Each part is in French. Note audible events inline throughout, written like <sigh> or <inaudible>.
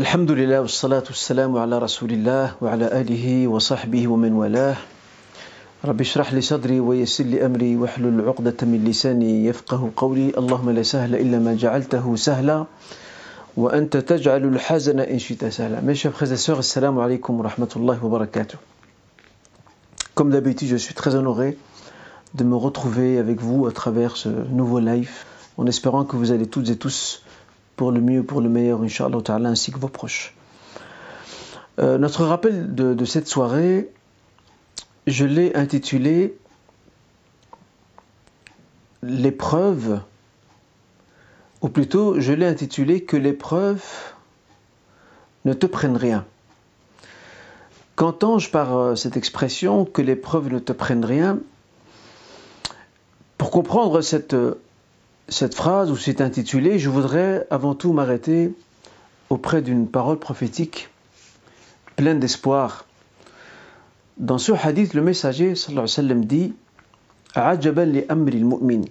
الحمد لله والصلاة والسلام على رسول الله وعلى آله وصحبه ومن والاه رب اشرح لي صدري ويسر لي أمري واحلل عقدة من لساني يفقه قولي اللهم لا سهل إلا ما جعلته سهلا وأنت تجعل الحزن إن شئت سهلا مشاف خزاسور السلام عليكم ورحمة الله وبركاته Comme دابيتي جو سوي très honoré de me retrouver avec vous à travers ce nouveau live en espérant que vous allez toutes et tous pour le mieux, pour le meilleur, Inch'Allah ainsi que vos proches. Euh, notre rappel de, cette soirée, je l'ai intitulé L'épreuve, ou plutôt je l'ai intitulé Que l'épreuve ne te prenne rien. Qu'entends-je par euh, cette expression que l'épreuve ne te prenne rien? Pour comprendre cette cette phrase ou cet intitulé, je voudrais avant tout m'arrêter auprès d'une parole prophétique pleine d'espoir. Dans ce hadith, le messager sallallahu alayhi wa sallam dit عجبا لأمر المؤمن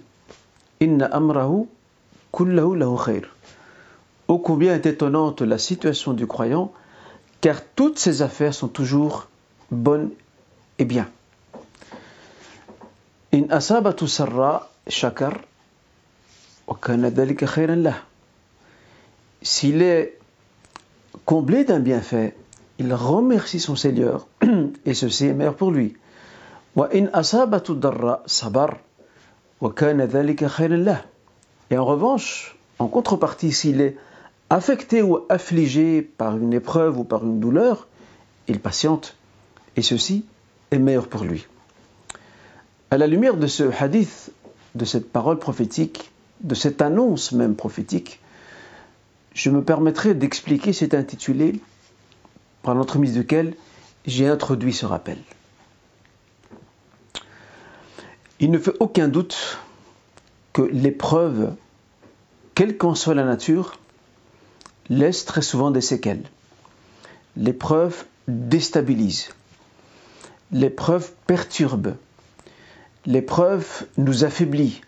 إن أمره كله له خير. Ô combien est étonnante la situation du croyant, car toutes ses affaires sont toujours bonnes et bien. إن أصابته سراء شكر S'il est comblé d'un bienfait, il remercie son Seigneur <clears throat> et ceci est meilleur pour lui. Et en revanche, en contrepartie, s'il est affecté ou affligé par une épreuve ou par une douleur, il patiente et ceci est meilleur pour lui. À la lumière de ce hadith, de cette parole prophétique, de cette annonce même prophétique, je me permettrai d'expliquer cet intitulé par l'entremise duquel j'ai introduit ce rappel. Il ne fait aucun doute que l'épreuve, quelle qu'en soit la nature, laisse très souvent des séquelles. L'épreuve déstabilise. L'épreuve perturbe. L'épreuve nous affaiblit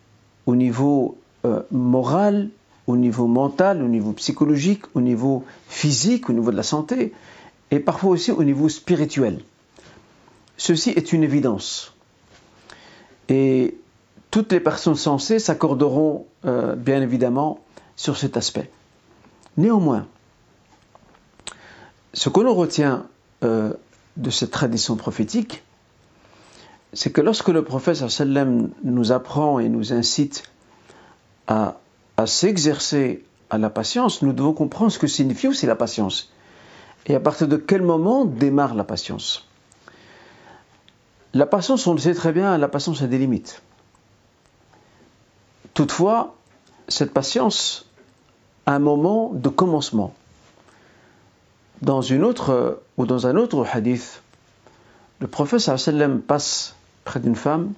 au niveau euh, moral, au niveau mental, au niveau psychologique, au niveau physique, au niveau de la santé, et parfois aussi au niveau spirituel. Ceci est une évidence. Et toutes les personnes sensées s'accorderont euh, bien évidemment sur cet aspect. Néanmoins, ce que l'on retient euh, de cette tradition prophétique, c'est que lorsque le prophète nous apprend et nous incite à, s'exercer à la patience, nous devons comprendre ce que signifie aussi la patience. Et à partir de quel moment démarre la patience? La patience, on le sait très bien, la patience a des limites. Toutefois, cette patience a un moment de commencement. Dans une autre ou dans un autre hadith, le prophète sallam passe près d'une femme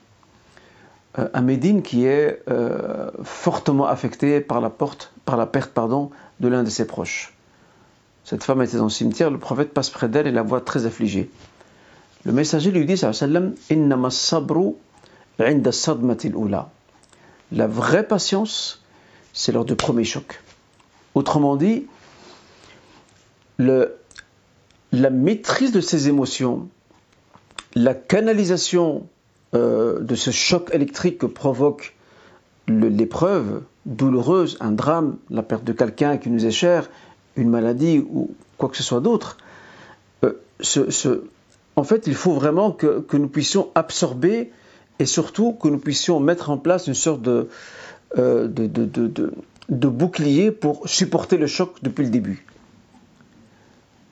à Médine qui est euh, fortement affecté par la, perte pardon, de l'un de ses proches. Cette femme était dans le cimetière, le prophète passe près d'elle et la voit très affligée. Le messager lui dit, sallam, La vraie patience, c'est lors du premier choc. Autrement dit, la maîtrise de ses émotions, la canalisation euh, de ce choc électrique que provoque l'épreuve douloureuse, un drame, la perte de quelqu'un qui nous est cher, une maladie ou quoi que ce soit d'autre, euh, en fait, il faut vraiment que, nous puissions absorber et surtout que nous puissions mettre en place une sorte euh, de bouclier pour supporter le choc depuis le début.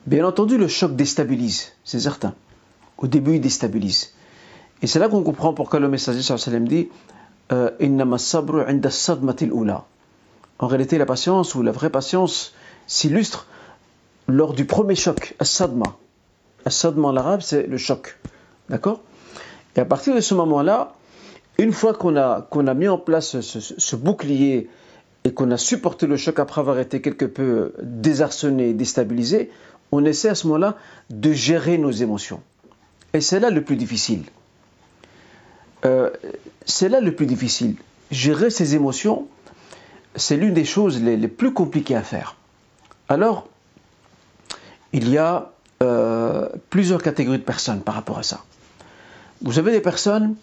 Bien entendu, le choc déstabilise, c'est certain. Au début, il déstabilise. Et c'est là qu'on comprend pourquoi le messager sallam dit euh, En réalité, la patience ou la vraie patience s'illustre lors du premier choc, as-sadma. As-sadma en arabe, c'est le choc. D'accord? Et à partir de ce moment-là, une fois qu'on a, qu'on a mis en place ce, ce bouclier et qu'on a supporté le choc après avoir été quelque peu désarçonné, déstabilisé, on essaie à ce moment-là de gérer nos émotions. Et c'est là le plus difficile. Euh, c'est là le plus difficile. Gérer ses émotions, c'est l'une des choses les, plus compliquées à faire. Alors, il y a euh, plusieurs catégories de personnes par rapport à ça. Vous avez des personnes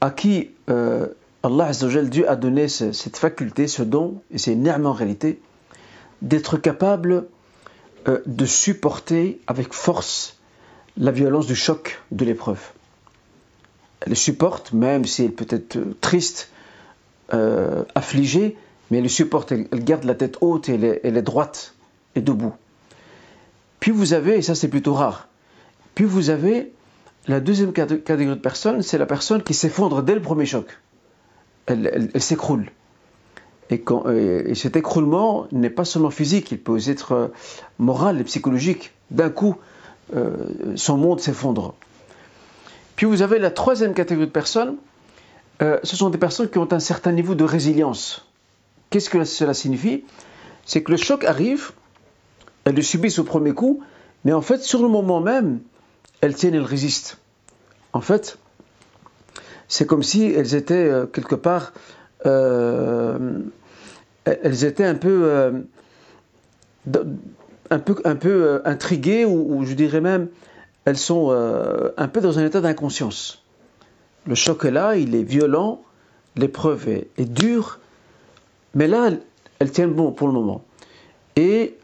à qui euh, Allah Dieu a donné cette faculté, ce don, et c'est une en réalité, d'être capable de supporter avec force la violence du choc de l'épreuve. Elle supporte, même si elle peut être triste, affligée, mais elle supporte, elle, garde la tête haute et elle est droite et debout. Puis vous avez, et ça c'est plutôt rare, puis vous avez la deuxième catégorie de personnes, c'est la personne qui s'effondre dès le premier choc. Elle, s'écroule. Et, cet écroulement n'est pas seulement physique, il peut être euh, moral et psychologique. D'un coup, euh, son monde s'effondre. Puis vous avez la troisième catégorie de personnes, euh, ce sont des personnes qui ont un certain niveau de résilience. Qu'est-ce que cela signifie? C'est que le choc arrive, elles le subissent au premier coup, mais en fait, sur le moment même, elles tiennent, elles résistent. En fait, c'est comme si elles étaient euh, quelque part, euh, elles étaient un peu, un peu, un peu intriguées, ou, je dirais même, elles sont un peu dans un état d'inconscience. Le choc est là, il est violent, l'épreuve est, dure, mais là, elles, tiennent bon pour le moment. Et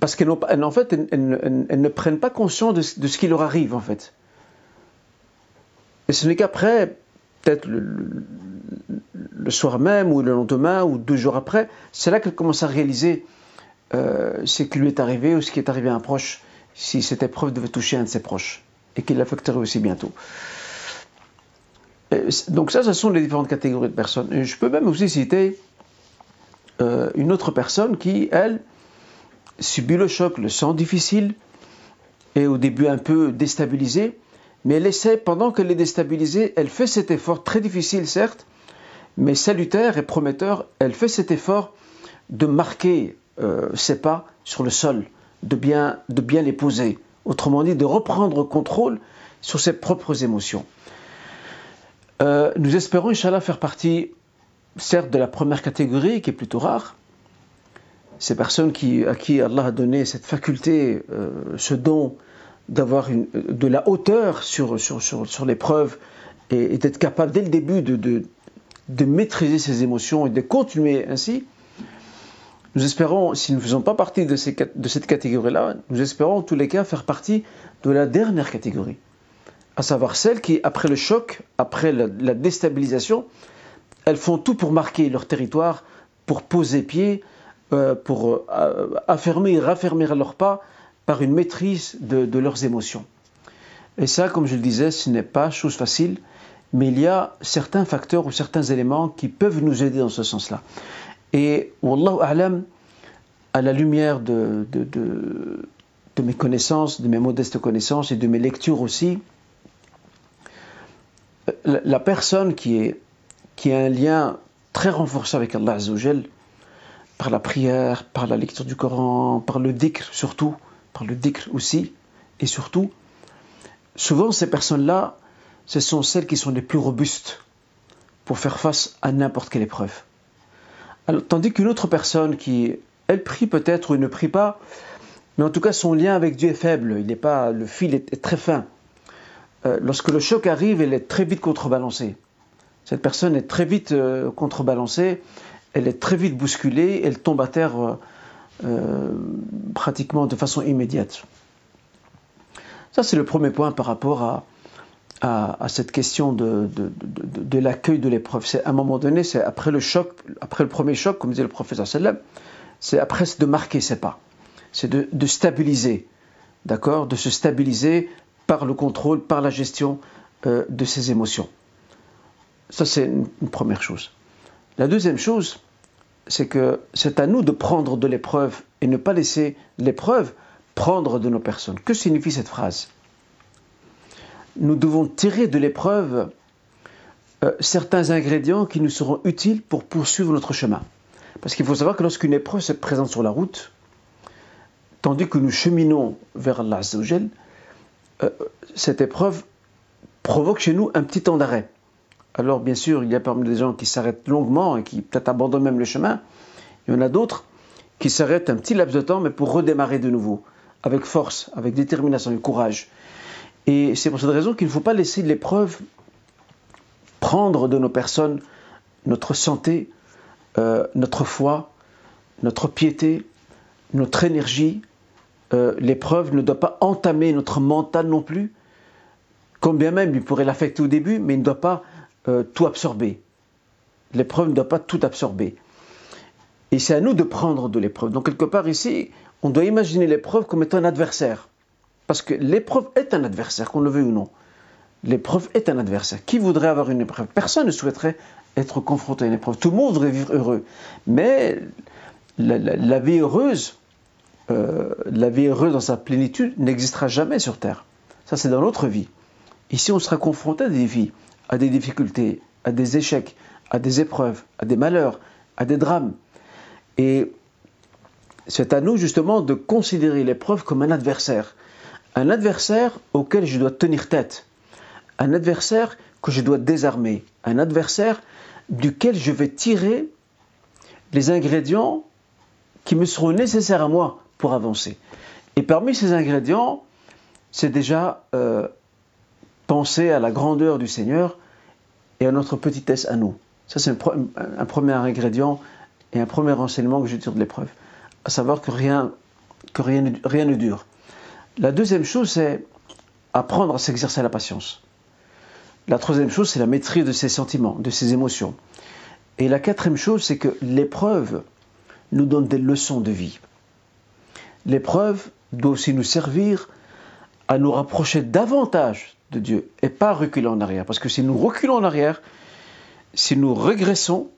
parce qu'elles en fait, elles, ne prennent pas conscience de, ce qui leur arrive, en fait. Et ce n'est qu'après, peut-être le, soir même, ou le lendemain, ou deux jours après, c'est là qu'elles commencent à réaliser euh, ce qui lui est arrivé, ou ce qui est arrivé à un proche, si cette épreuve devait toucher un de ses proches, et qu'il l'affecterait aussi bientôt. donc ça, ce sont les différentes catégories de personnes. je peux même aussi citer euh, une autre personne qui, elle, subit le choc, le sent difficile, et au début un peu déstabilisé, mais elle essaie, pendant qu'elle est déstabilisée, elle fait cet effort très difficile certes, mais salutaire et prometteur, elle fait cet effort de marquer euh, ses pas sur le sol, de bien, de bien les poser, autrement dit de reprendre contrôle sur ses propres émotions. Euh, nous espérons, Inch'Allah, faire partie, certes, de la première catégorie, qui est plutôt rare, ces personnes qui, à qui Allah a donné cette faculté, euh, ce don d'avoir de la hauteur sur, sur, sur, l'épreuve et, d'être capable dès le début de, de, de, maîtriser ses émotions et de continuer ainsi, nous espérons, si nous ne faisons pas partie de, cette catégorie-là, nous espérons en tous les cas faire partie de la dernière catégorie, à savoir celles qui, après le choc, après la, déstabilisation, elles font tout pour marquer leur territoire, pour poser pied, euh, pour euh, affirmer et raffermir leurs pas par une maîtrise de, leurs émotions. Et ça, comme je le disais, ce n'est pas chose facile, mais il y a certains facteurs ou certains éléments qui peuvent nous aider dans ce sens-là. Et Wallahu A'lam, à la lumière de, de, mes connaissances, de mes modestes connaissances et de mes lectures aussi, la, personne qui, est, qui a un lien très renforcé avec Allah Azzawajal, par la prière, par la lecture du Coran, par le dhikr surtout, par le dhikr aussi, et surtout, souvent ces personnes-là, ce sont celles qui sont les plus robustes pour faire face à n'importe quelle épreuve. Tandis qu'une autre personne qui, elle prie peut-être ou ne prie pas, mais en tout cas son lien avec Dieu est faible, il n'est pas, le fil est, très fin. Euh, lorsque le choc arrive, elle est très vite contrebalancée. Cette personne est très vite euh, contrebalancée elle est très vite bousculée, elle tombe à terre euh, pratiquement de façon immédiate. Ça, c'est le premier point par rapport à, à, cette question de, de, l'accueil de l'épreuve. C'est à un moment donné, c'est après le choc, après le premier choc, comme disait le professeur Sallam, c'est après de marquer ses pas, c'est de, stabiliser, d'accord, de se stabiliser par le contrôle, par la gestion euh, de ses émotions. Ça, c'est une première chose. La deuxième chose, c'est que c'est à nous de prendre de l'épreuve et ne pas laisser l'épreuve prendre de nos personnes. Que signifie cette phrase? Nous devons tirer de l'épreuve euh, certains ingrédients qui nous seront utiles pour poursuivre notre chemin. Parce qu'il faut savoir que lorsqu'une épreuve se présente sur la route, tandis que nous cheminons vers Allah euh, cette épreuve provoque chez nous un petit temps d'arrêt. Alors bien sûr, il y a parmi les gens qui s'arrêtent longuement et qui peut-être abandonnent même le chemin. Il y en a d'autres qui s'arrête un petit laps de temps, mais pour redémarrer de nouveau, avec force, avec détermination et courage. Et c'est pour cette raison qu'il ne faut pas laisser l'épreuve prendre de nos personnes notre santé, euh, notre foi, notre piété, notre énergie. Euh, l'épreuve ne doit pas entamer notre mental non plus, comme bien même il pourrait l'affecter au début, mais il ne doit pas euh, tout absorber. L'épreuve ne doit pas tout absorber. Et c'est à nous de prendre de l'épreuve. Donc quelque part ici, on doit imaginer l'épreuve comme étant un adversaire. Parce que l'épreuve est un adversaire, qu'on le veuille ou non. L'épreuve est un adversaire. Qui voudrait avoir une épreuve? Personne ne souhaiterait être confronté à une épreuve. Tout le monde voudrait vivre heureux. Mais la, vie heureuse, euh, la vie heureuse dans sa plénitude n'existera jamais sur Terre. Ça, c'est dans notre vie. Ici, on sera confronté à des vies, à des difficultés, à des échecs, à des épreuves, à des malheurs, à des drames. Et c'est à nous justement de considérer l'épreuve comme un adversaire. Un adversaire auquel je dois tenir tête. Un adversaire que je dois désarmer. Un adversaire duquel je vais tirer les ingrédients qui me seront nécessaires à moi pour avancer. Et parmi ces ingrédients, c'est déjà euh, penser à la grandeur du Seigneur et à notre petitesse à nous. Ça, c'est un, premier ingrédient et un premier enseignement que je tire de l'épreuve. À savoir que rien, que rien, rien ne dure. La deuxième chose, c'est apprendre à s'exercer la patience. La troisième chose, c'est la maîtrise de ses sentiments, de ses émotions. Et la quatrième chose, c'est que l'épreuve nous donne des leçons de vie. L'épreuve doit aussi nous servir à nous rapprocher davantage de Dieu et pas reculer en arrière. Parce que si nous reculons en arrière, si nous régressons,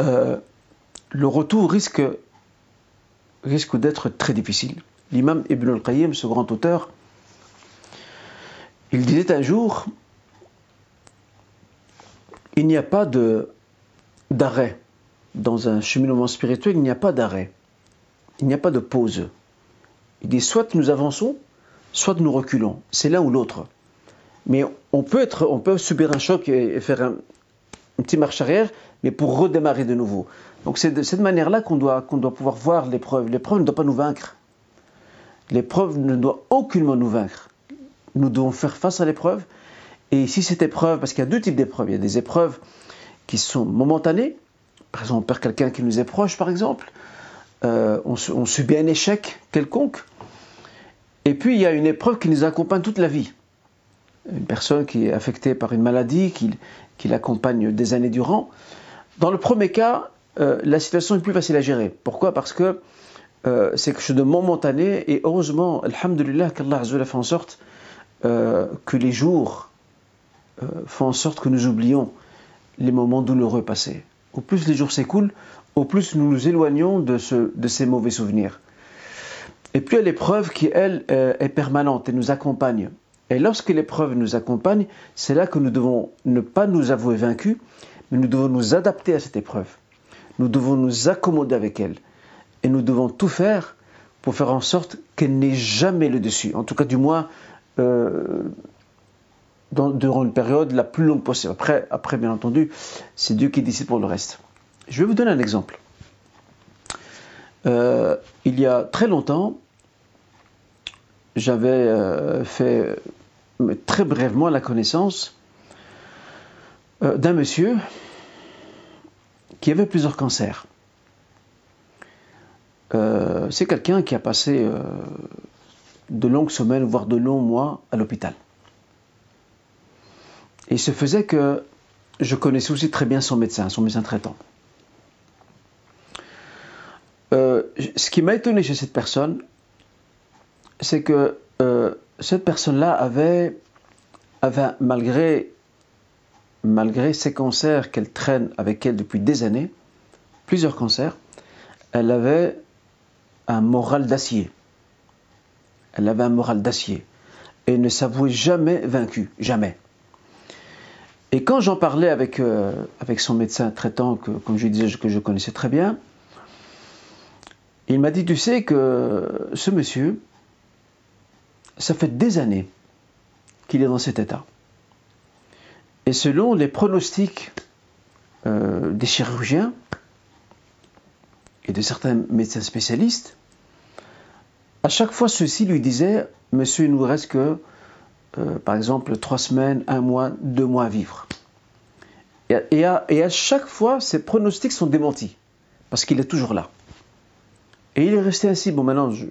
euh, le retour risque d'être très difficile. L'imam Ibn al-Qayyim, ce grand auteur, il disait un jour, il n'y a pas d'arrêt. Dans un cheminement spirituel, il n'y a pas d'arrêt. Il n'y a pas de pause. Il dit soit nous avançons, soit nous reculons. C'est l'un ou l'autre. Mais on peut, subir un choc et, faire un, une petite marche arrière, mais pour redémarrer de nouveau. Donc c'est de cette manière-là qu'on doit, qu'on doit pouvoir voir l'épreuve. L'épreuve ne doit pas nous vaincre. L'épreuve ne doit aucunement nous vaincre. Nous devons faire face à l'épreuve. Et si cette épreuve, parce qu'il y a deux types d'épreuves, il y a des épreuves qui sont momentanées. Par exemple, on perd quelqu'un qui nous est proche, par exemple. Euh, on, subit un échec quelconque. Et puis il y a une épreuve qui nous accompagne toute la vie. Une personne qui est affectée par une maladie, qui, l'accompagne des années durant. Dans le premier cas, euh, la situation est plus facile à gérer. Pourquoi? Parce que euh, c'est quelque chose de momentané et heureusement, alhamdulillah, qu'Allah fait en sorte euh, que les jours font en sorte que nous oublions les moments douloureux passés. Au plus les jours s'écoulent, au plus nous nous éloignons de, de ces mauvais souvenirs. Et puis il y a l'épreuve qui, elle, euh, est permanente et nous accompagne. Et lorsque l'épreuve nous accompagne, c'est là que nous devons ne pas nous avouer vaincus, mais nous devons nous adapter à cette épreuve. Nous devons nous accommoder avec elle. Et nous devons tout faire pour faire en sorte qu'elle n'ait jamais le dessus. En tout cas, du moins, euh, durant une période la plus longue possible. Après, après bien entendu, c'est Dieu qui décide pour le reste. Je vais vous donner un exemple. Euh, il y a très longtemps, j'avais euh, fait très brièvement la connaissance d'un monsieur qui avait plusieurs cancers. Euh, c'est quelqu'un qui a passé de longues semaines, voire de longs mois à l'hôpital. Et il se faisait que je connaissais aussi très bien son médecin, son médecin traitant. ce qui m'a étonné chez cette personne, c'est que euh, cette personne-là avait, malgré, malgré ses cancers qu'elle traîne avec elle depuis des années, plusieurs cancers, elle avait un moral d'acier. Elle avait un moral d'acier et ne s'avouait jamais vaincue, jamais. Et quand j'en parlais avec, euh, avec son médecin traitant, que, comme je disais, que je connaissais très bien, il m'a dit, tu sais que ce monsieur, ça fait des années qu'il est dans cet état. Et selon les pronostics euh, des chirurgiens, et de certains médecins spécialistes, à chaque fois ceux-ci lui disaient Monsieur, il nous reste que, euh, par exemple, trois semaines, un mois, deux mois à vivre. Et à, chaque fois, ces pronostics sont démentis, parce qu'il est toujours là. Et il est resté ainsi. Bon, maintenant, je,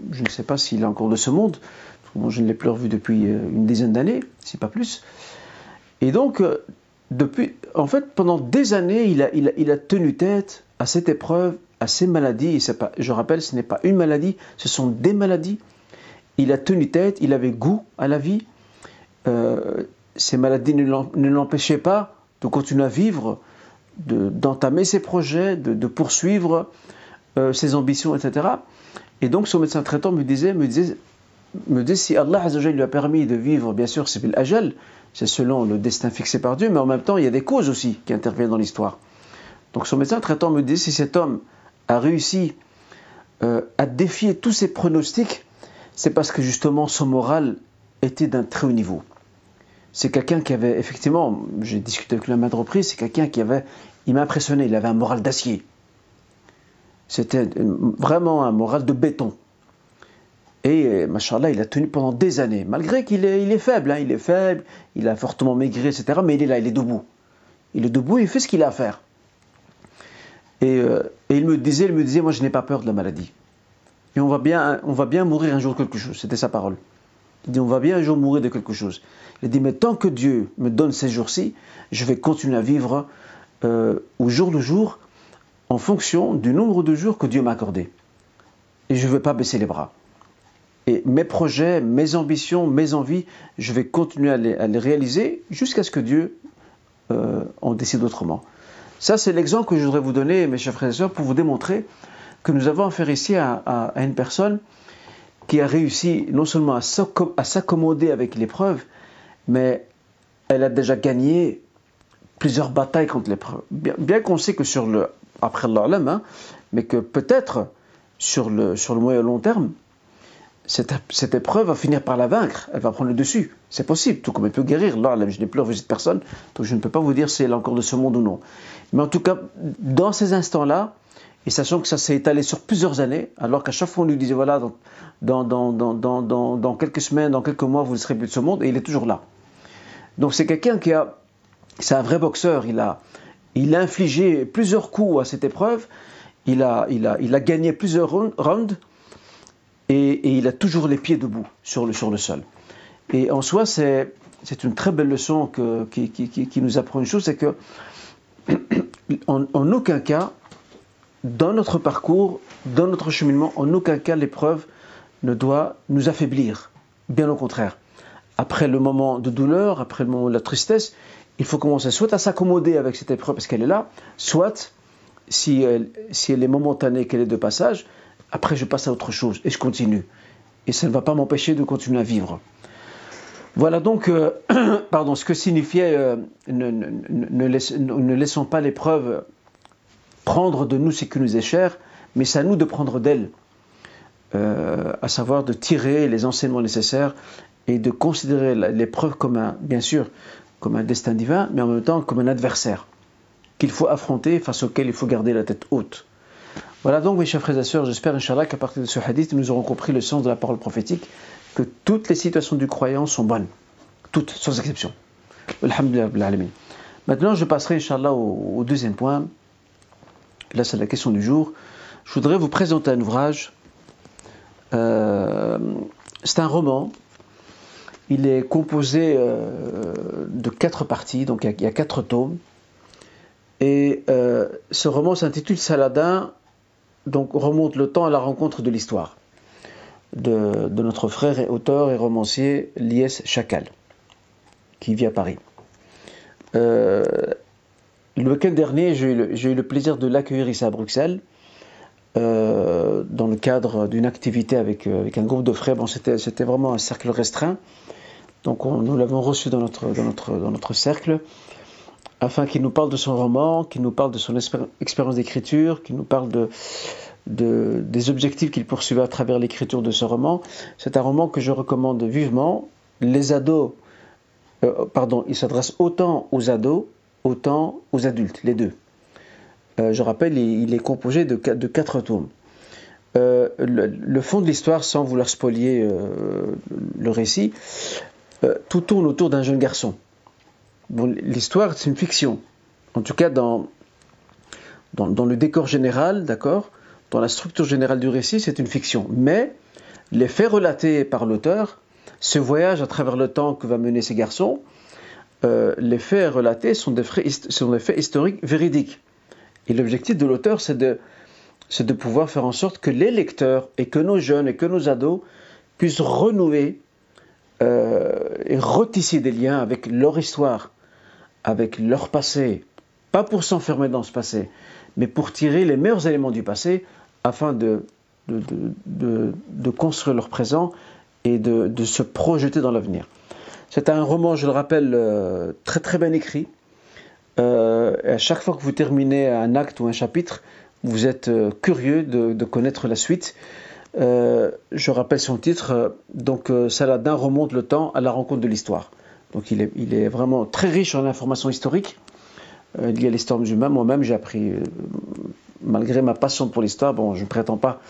ne sais pas s'il est encore de ce monde. je ne l'ai plus revu depuis euh, une dizaine d'années, si pas plus. Et donc, euh, depuis, en fait, pendant des années, il a, tenu tête à cette épreuve, à ces maladies. Et je rappelle, ce n'est pas une maladie, ce sont des maladies. Il a tenu tête, il avait goût à la vie. Euh, ces maladies ne l'empêchaient pas de continuer à vivre, d'entamer ses projets, de, poursuivre euh, ses ambitions, etc. Et donc son médecin traitant me disait, me disait, me disait si Allah lui a permis de vivre, bien sûr, c'est l'ajal, c'est selon le destin fixé par Dieu, mais en même temps, il y a des causes aussi qui interviennent dans l'histoire. Donc son médecin traitant me dit, si cet homme a réussi euh, à défier tous ses pronostics, c'est parce que justement son moral était d'un très haut niveau c'est quelqu'un qui avait, effectivement, j'ai discuté avec lui à maintes reprises, c'est quelqu'un qui avait, il m'a impressionné, il avait un moral d'acier. C'était vraiment un moral de béton. Et, machallah, il a tenu pendant des années, malgré qu'il est, il est faible, hein, il est faible, il a fortement maigri, etc., mais il est là, il est debout. Il est debout, il fait ce qu'il a à faire. Et, euh, et, il me disait, il me disait, moi je n'ai pas peur de la maladie. Et on va bien, on va bien mourir un jour de quelque chose, c'était sa parole. Il dit, on va bien un jour mourir de quelque chose. Il dit, mais tant que Dieu me donne ces jours-ci, je vais continuer à vivre euh, au jour le jour, en fonction du nombre de jours que Dieu m'a accordé. Et je ne vais pas baisser les bras. Et mes projets, mes ambitions, mes envies, je vais continuer à les, réaliser jusqu'à ce que Dieu euh, en décide autrement. Ça, c'est l'exemple que je voudrais vous donner, mes chers frères et sœurs, pour vous démontrer que nous avons affaire ici à une personne qui a réussi non seulement à s'accommoder avec l'épreuve, mais elle a déjà gagné plusieurs batailles contre l'épreuve. Bien, qu'on sait que sur le, après Allah, hein, mais que peut-être sur le, sur le moyen long terme, cette, épreuve va finir par la vaincre, elle va prendre le dessus. C'est possible, tout comme elle peut guérir. Là, je n'ai plus revu cette personne, donc je ne peux pas vous dire si elle est encore de ce monde ou non. Mais en tout cas, dans ces instants-là, et sachant que ça s'est étalé sur plusieurs années, alors qu'à chaque fois on lui disait voilà, dans, quelques semaines, dans quelques mois, vous ne serez plus de ce monde, et il est toujours là. Donc c'est quelqu'un qui a. C'est un vrai boxeur, il a, il a infligé plusieurs coups à cette épreuve, il a, il a, il a gagné plusieurs rounds, et, il a toujours les pieds debout sur le, sur le sol. Et en soi, c'est, une très belle leçon qui, qui, nous apprend une chose, c'est que <clears throat> en, aucun cas, dans notre parcours, dans notre cheminement, en aucun cas l'épreuve ne doit nous affaiblir. Bien au contraire. Après le moment de douleur, après le moment de la tristesse, il faut commencer soit à s'accommoder avec cette épreuve parce qu'elle est là, soit, si si elle est momentanée, qu'elle est de passage, après je passe à autre chose et je continue. Et ça ne va pas m'empêcher de continuer à vivre. Voilà donc euh, <clears throat> pardon, ce que signifiait euh, ne, laissons pas l'épreuve prendre de nous ce qui nous est cher, mais c'est à nous de prendre d'elle, euh, à savoir de tirer les enseignements nécessaires et de considérer l'épreuve comme un, bien sûr, comme un destin divin, mais en même temps comme un adversaire qu'il faut affronter, face auquel il faut garder la tête haute. Voilà donc, mes chers frères et sœurs, j'espère, Inch'Allah, qu'à partir de ce hadith, nous aurons compris le sens de la parole prophétique, que toutes les situations du croyant sont bonnes. Toutes, sans exception. Alhamdulillah. Maintenant, je passerai, Inch'Allah, au deuxième point, là c'est la question du jour, je voudrais vous présenter un ouvrage. Euh, c'est un roman. Il est composé euh, de quatre parties, donc il y, a, quatre tomes. Et euh, ce roman s'intitule Saladin, donc remonte le temps à la rencontre de l'histoire de, notre frère et auteur et romancier Lies Chacal, qui vit à Paris. Le week-end dernier, j'ai eu, le plaisir de l'accueillir ici à Bruxelles, euh, dans le cadre d'une activité avec, euh, avec, un groupe de frères. Bon, c'était vraiment un cercle restreint. Donc nous l'avons reçu dans notre cercle, afin qu'il nous parle de son roman, qu'il nous parle de son expérience d'écriture, qu'il nous parle de, de, des objectifs qu'il poursuivait à travers l'écriture de ce roman. C'est un roman que je recommande vivement. Les ados, euh, pardon, il s'adresse autant aux ados autant aux adultes, les deux. je rappelle, il, est composé de, quatre tomes. Le, fond de l'histoire, sans vouloir spolier le récit, tout tourne autour d'un jeune garçon. L'histoire, c'est une fiction. En tout cas, dans, le décor général, Dans la structure générale du récit, c'est une fiction. Mais les faits relatés par l'auteur, ce voyage à travers le temps que va mener ces garçons, euh, les faits relatés sont des, faits, sont des faits historiques véridiques. Et l'objectif de l'auteur, c'est de, de pouvoir faire en sorte que les lecteurs et que nos jeunes et que nos ados puissent renouer euh, et retisser des liens avec leur histoire, avec leur passé, pas pour s'enfermer dans ce passé, mais pour tirer les meilleurs éléments du passé afin de, de, construire leur présent et de, se projeter dans l'avenir. C'est un roman, je le rappelle, euh, très très bien écrit. Euh, à chaque fois que vous terminez un acte ou un chapitre, vous êtes euh, curieux de, connaître la suite. je rappelle son titre, donc Saladin remonte le temps à la rencontre de l'histoire. Donc il est, vraiment très riche en informations historiques liées à l'histoire musulmane. Moi-même, j'ai appris malgré ma passion pour l'histoire, bon, je ne prétends pas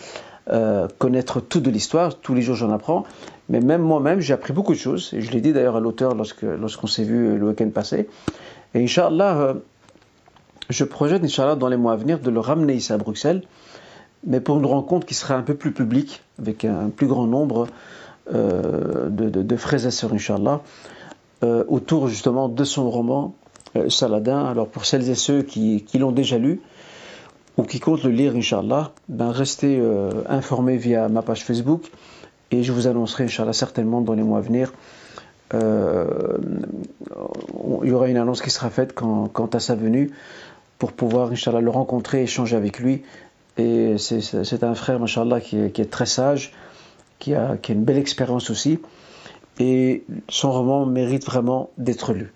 euh, connaître tout de l'histoire, tous les jours j'en apprends, mais même moi-même, j'ai appris beaucoup de choses, et je l'ai dit d'ailleurs à l'auteur lorsqu'on s'est vu le week-end passé. Et Inch'Allah, euh, je projette, Inch'Allah, dans les mois à venir, de le ramener ici à Bruxelles, mais pour une rencontre qui sera un peu plus publique, avec un, plus grand nombre euh, de, frères et sœurs, Inch'Allah, autour justement de son roman Saladin. Alors pour celles et ceux qui l'ont déjà lu, ou qui compte le lire, Inch'Allah, ben restez euh, informés via ma page Facebook et je vous annoncerai, Inch'Allah, certainement dans les mois à venir. Euh, il y aura une annonce qui sera faite quant, à sa venue pour pouvoir, Inch'Allah, le rencontrer, échanger avec lui. Et c'est un frère, Inch'Allah, qui qui est, très sage, qui a une belle expérience aussi. Et son roman mérite vraiment d'être lu.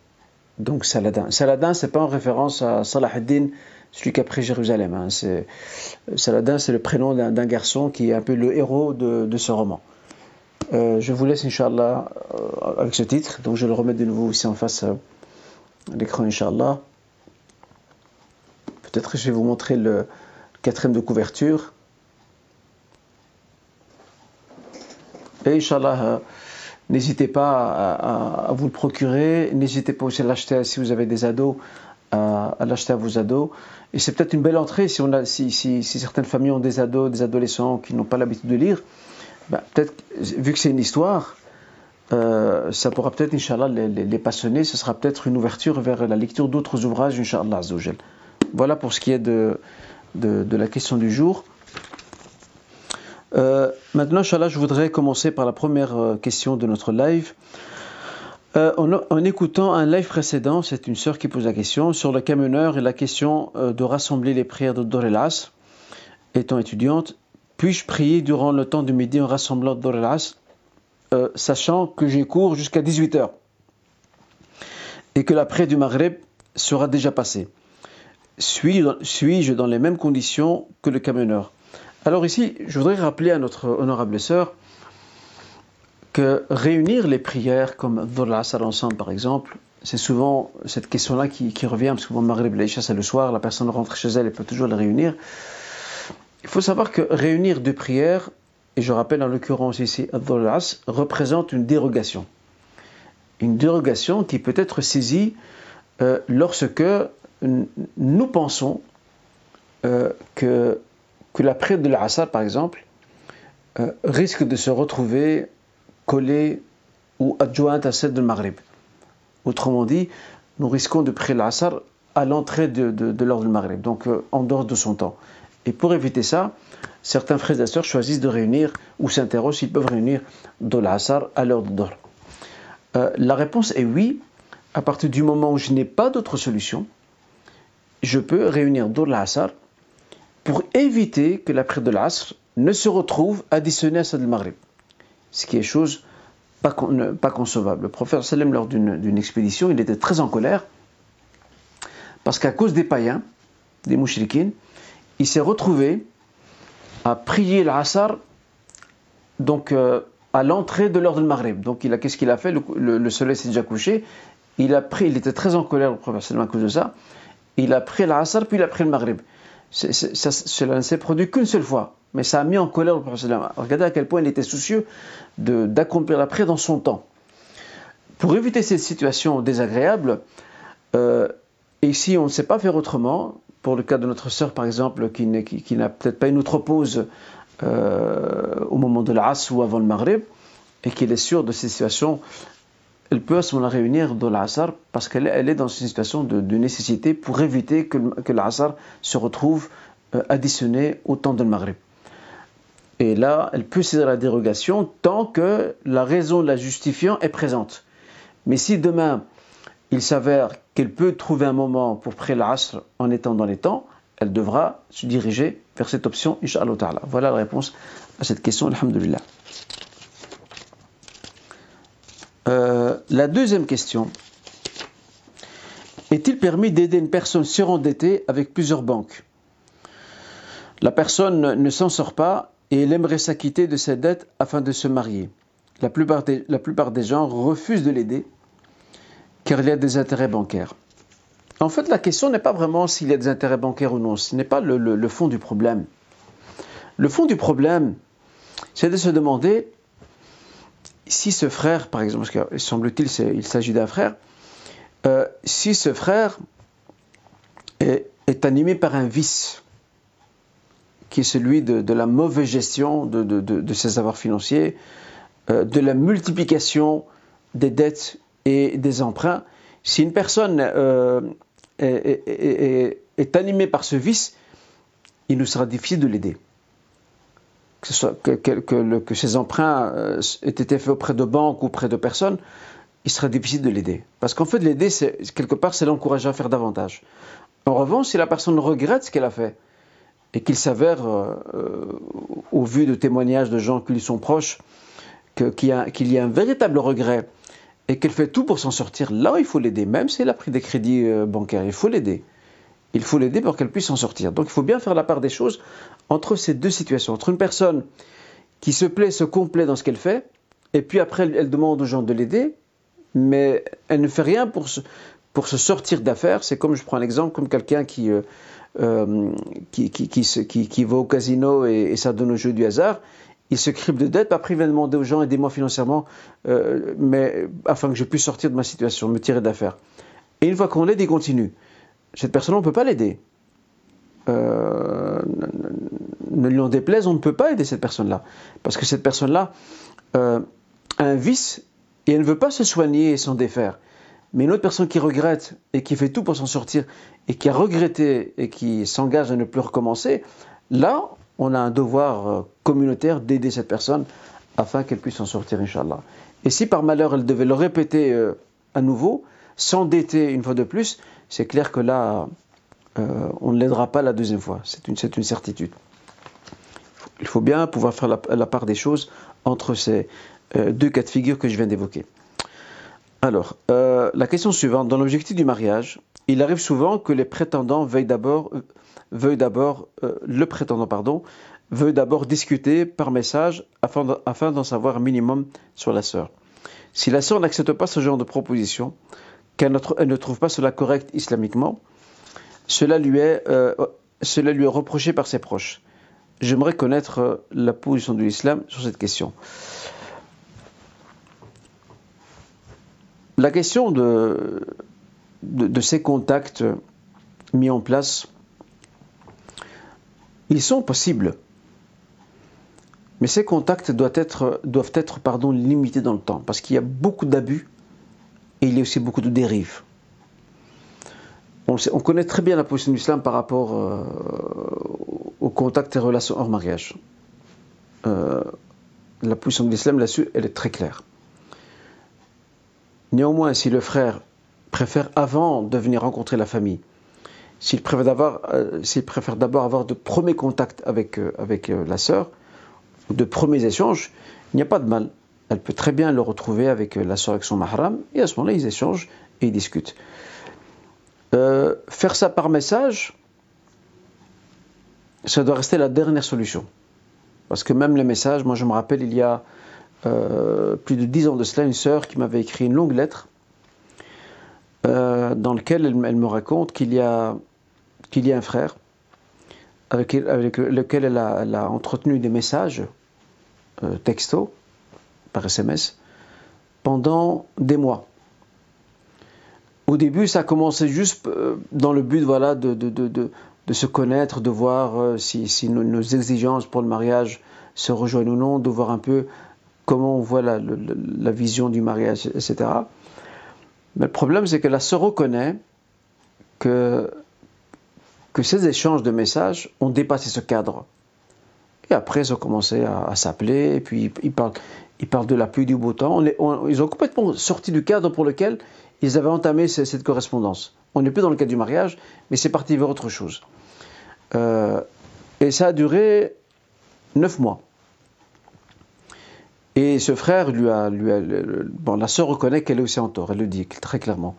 Donc Saladin. Saladin, c'est pas en référence à Salah ad-Din celui qui a pris Jérusalem. Hein. Saladin, c'est le prénom d'un garçon qui est un peu le héros de, ce roman. Euh, je vous laisse, Inch'Allah, euh, avec ce titre. Donc je le remets de nouveau ici en face euh, à l'écran, Inch'Allah. Peut-être que je vais vous montrer le quatrième de couverture. Et Inch'Allah, n'hésitez pas à, vous le procurer. N'hésitez pas aussi à l'acheter si vous avez des ados, à, l'acheter à vos ados. Et c'est peut-être une belle entrée si, certaines familles ont des ados, des adolescents qui n'ont pas l'habitude de lire. Ben, peut-être, vu que c'est une histoire, euh, ça pourra peut-être, les, passionner. Ce sera peut-être une ouverture vers la lecture d'autres ouvrages, Inch'Allah. Voilà pour ce qui est de la question du jour. Euh, maintenant, Inch'Allah, je voudrais commencer par la première euh, question de notre live. Euh, en, écoutant un live précédent, c'est une sœur qui pose la question sur le camionneur et la question de rassembler les prières de Dorelas. Étant étudiante, puis-je prier durant le temps du midi en rassemblant Dorelas, sachant que j'ai cours jusqu'à 18h et que l'après du Maghreb sera déjà passé Suis-je dans les mêmes conditions que le camionneur? Alors ici, je voudrais rappeler à notre honorable sœur que réunir les prières comme Dhul Asr ensemble par exemple, c'est souvent cette question-là qui, revient, parce que bon, Maghrib l'Aïcha c'est le soir, la personne rentre chez elle et peut toujours les réunir. Il faut savoir que réunir deux prières, et je rappelle en l'occurrence ici Dhul Asr, représente une dérogation. Une dérogation qui peut être saisie euh, lorsque nous pensons euh, que, que la prière de l'Asr par exemple euh, risque de se retrouver collée ou adjointe à celle de Maghrib. Autrement dit, nous risquons de prier l'Asr à l'entrée de, de, l'heure du Maghrib, donc euh, en dehors de son temps. Et pour éviter ça, certains frères et sœurs choisissent de réunir ou s'interrogent s'ils peuvent réunir de l'Asr à l'heure de Dor. Euh, la réponse est oui. À partir du moment où je n'ai pas d'autre solution, je peux réunir de l'Asr pour éviter que la prière de l'Asr ne se retrouve additionnée à celle du Maghrib ce qui est chose pas, concevable. Le prophète sallam, lors d'une expédition, il était très en colère parce qu'à cause des païens, des mouchriquines, il s'est retrouvé à prier l'Asr donc euh, à l'entrée de l'heure du Maghreb. Donc qu'est-ce qu'il a fait? Le, soleil s'est déjà couché. Il a pris, il était très en colère le prophète sallam à cause de ça. Il a pris l'Asr puis il a pris le Maghreb. Cela ne s'est produit qu'une seule fois, mais ça a mis en colère le prophète. Regardez à quel point il était soucieux d'accomplir la prière dans son temps. Pour éviter cette situation désagréable, euh, ici on ne sait pas faire autrement, pour le cas de notre sœur par exemple, qui, n'a peut-être pas une autre pause euh, au moment de l'As ou avant le Maghrib, et qu'il est sûr de ces situations, elle peut à ce moment-là réunir dans l'Asr parce qu'elle est dans une situation de, nécessité pour éviter que, que l'Asr se retrouve euh, additionné au temps de Maghrib. Et là, elle peut saisir la dérogation tant que la raison de la justifiant est présente. Mais si demain, il s'avère qu'elle peut trouver un moment pour prier l'Asr en étant dans les temps, elle devra se diriger vers cette option, Inch'Allah Ta'ala. Voilà la réponse à cette question, Alhamdulillah. Euh, la deuxième question. Est-il permis d'aider une personne surendettée avec plusieurs banques? La personne ne s'en sort pas et elle aimerait s'acquitter de ses dettes afin de se marier. La plupart des, la plupart des gens refusent de l'aider car il y a des intérêts bancaires. En fait, la question n'est pas vraiment s'il y a des intérêts bancaires ou non, ce n'est pas le fond du problème. Le fond du problème, c'est de se demander si ce frère, par exemple, parce que semble-t-il il s'agit d'un frère, euh, si ce frère est, animé par un vice, qui est celui de, la mauvaise gestion de, ses avoirs financiers, euh, de la multiplication des dettes et des emprunts, si une personne euh, est, est animée par ce vice, il nous sera difficile de l'aider que, que, ces emprunts euh, aient été faits auprès de banques ou auprès de personnes, il serait difficile de l'aider. Parce qu'en fait, l'aider, quelque part, c'est l'encourager à faire davantage. En revanche, si la personne regrette ce qu'elle a fait, et qu'il s'avère, euh, euh, au vu de témoignages de gens qui lui sont proches, qu'il y, y, a un véritable regret, et qu'elle fait tout pour s'en sortir, là, il faut l'aider. Même si elle a pris des crédits bancaires, il faut l'aider. Il faut l'aider pour qu'elle puisse s'en sortir. Donc il faut bien faire la part des choses entre ces deux situations. Entre une personne qui se plaît, se complaît dans ce qu'elle fait, et puis après elle, demande aux gens de l'aider, mais elle ne fait rien pour se, sortir d'affaires. C'est comme, je prends un exemple, comme quelqu'un qui, euh, euh, qui, qui, qui, va au casino et, ça donne au jeu du hasard. Il se crible de dettes, après il va demander aux gens aidez-moi financièrement, euh, mais afin que je puisse sortir de ma situation, me tirer d'affaires. Et une fois qu'on l'aide, il continue cette personne, on ne peut pas l'aider. Euh, ne lui en déplaise, on ne peut pas aider cette personne-là. Parce que cette personne-là euh, a un vice et elle ne veut pas se soigner et s'en défaire. Mais une autre personne qui regrette et qui fait tout pour s'en sortir et qui a regretté et qui s'engage à ne plus recommencer, là, on a un devoir euh, communautaire d'aider cette personne afin qu'elle puisse s'en sortir, Inch'Allah. Et si par malheur elle devait le répéter à nouveau, s'endetter une fois de plus, c'est clair que là, euh, on ne l'aidera pas la deuxième fois. C'est une, certitude. Il faut bien pouvoir faire la, part des choses entre ces euh, deux cas de figure que je viens d'évoquer. Alors, euh, la question suivante. Dans l'objectif du mariage, il arrive souvent que les prétendants veuillent d'abord, d'abord le prétendant, pardon, veuille d'abord discuter par message afin d'en savoir un minimum sur la sœur. Si la sœur n'accepte pas ce genre de proposition, qu'elle ne trouve pas cela correct islamiquement, cela lui est, euh, reproché par ses proches. J'aimerais connaître euh, la position de l'islam sur cette question. La question de, de, ces contacts mis en place, ils sont possibles. Mais ces contacts doivent être, doivent être pardon, limités dans le temps, parce qu'il y a beaucoup d'abus et il y a aussi beaucoup de dérives. On, connaît très bien la position de l'islam par rapport euh, aux contacts et relations hors mariage. Euh, la position de l'islam là-dessus, elle est très claire. Néanmoins, si le frère préfère avant de venir rencontrer la famille, s'il préfère d'abord, euh, d'abord avoir de premiers contacts avec, avec la sœur, de premiers échanges, il n'y a pas de mal elle peut très bien le retrouver avec euh, la soeur avec son mahram, et à ce moment-là, ils échangent et ils discutent. Euh, faire ça par message, ça doit rester la dernière solution. Parce que même les messages, moi je me rappelle, il y a euh, plus de dix ans de cela, une sœur qui m'avait écrit une longue lettre dans laquelle elle, me raconte qu'il y, a, un frère avec, lequel elle a, entretenu des messages euh, texto, par SMS, pendant des mois. Au début, ça a commencé juste euh, dans le but de, se connaître, de voir euh, si, nos, exigences pour le mariage se rejoignent ou non, de voir un peu comment on voit la, vision du mariage, etc. Mais le problème, c'est que la se reconnaît que que ces échanges de messages ont dépassé ce cadre. Et après, ils ont commencé à, s'appeler, et puis ils parlent, ils parlent de la pluie du beau temps. ils ont complètement sorti du cadre pour lequel ils avaient entamé cette, correspondance. On n'est plus dans le cadre du mariage, mais c'est parti vers autre chose. Euh, et ça a duré neuf mois. Et ce frère lui a, bon, la sœur reconnaît qu'elle est aussi en tort, elle le dit très clairement.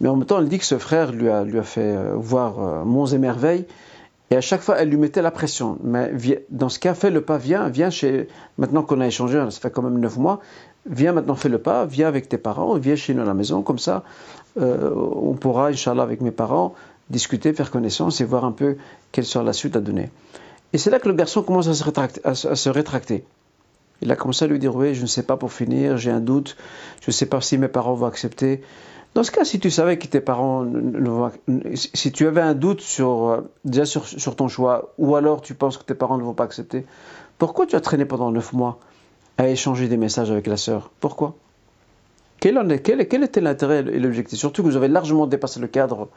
Mais en même temps, elle dit que ce frère lui a, lui a fait euh, voir euh, monts et merveilles. Et à chaque fois, elle lui mettait la pression. Mais dans ce cas, fais le pas, viens, viens chez. Maintenant qu'on a échangé, ça fait quand même neuf mois, viens maintenant, fais le pas, viens avec tes parents, viens chez nous à la maison. Comme ça, euh, on pourra, Inch'Allah, avec mes parents, discuter, faire connaissance et voir un peu quelle sera la suite à donner. Et c'est là que le garçon commence à se, rétracter, à se rétracter. Il a commencé à lui dire Oui, je ne sais pas pour finir, j'ai un doute, je ne sais pas si mes parents vont accepter. Dans ce cas, si tu savais que tes parents, si tu avais un doute sur, euh, déjà sur, ton choix, ou alors tu penses que tes parents ne vont pas accepter, pourquoi tu as traîné pendant neuf mois à échanger des messages avec la sœur? Pourquoi? Quel, était l'intérêt et l'objectif? Surtout que vous avez largement dépassé le cadre